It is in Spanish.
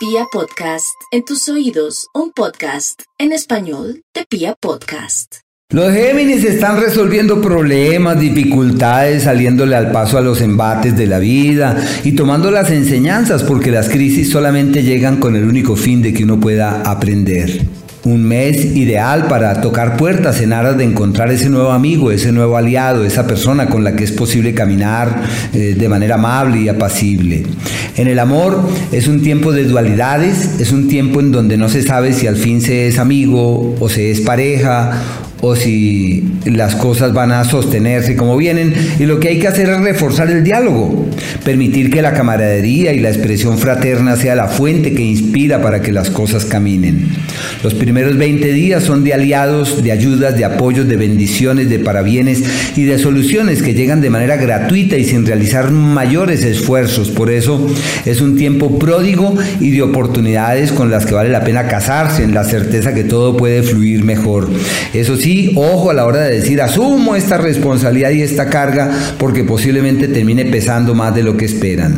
Pia Podcast, en tus oídos, un podcast en español de Pia Podcast. Los Géminis están resolviendo problemas, dificultades, saliéndole al paso a los embates de la vida y tomando las enseñanzas porque las crisis solamente llegan con el único fin de que uno pueda aprender. Un mes ideal para tocar puertas en aras de encontrar ese nuevo amigo, ese nuevo aliado, esa persona con la que es posible caminar eh, de manera amable y apacible. En el amor es un tiempo de dualidades, es un tiempo en donde no se sabe si al fin se es amigo o se es pareja o si las cosas van a sostenerse como vienen y lo que hay que hacer es reforzar el diálogo, permitir que la camaradería y la expresión fraterna sea la fuente que inspira para que las cosas caminen. Los primeros 20 días son de aliados, de ayudas, de apoyos, de bendiciones, de parabienes y de soluciones que llegan de manera gratuita y sin realizar mayores esfuerzos. Por eso es un tiempo pródigo y de oportunidades con las que vale la pena casarse en la certeza que todo puede fluir mejor. Eso sí, ojo a la hora de decir, asumo esta responsabilidad y esta carga porque posiblemente termine pesando más de lo que esperan.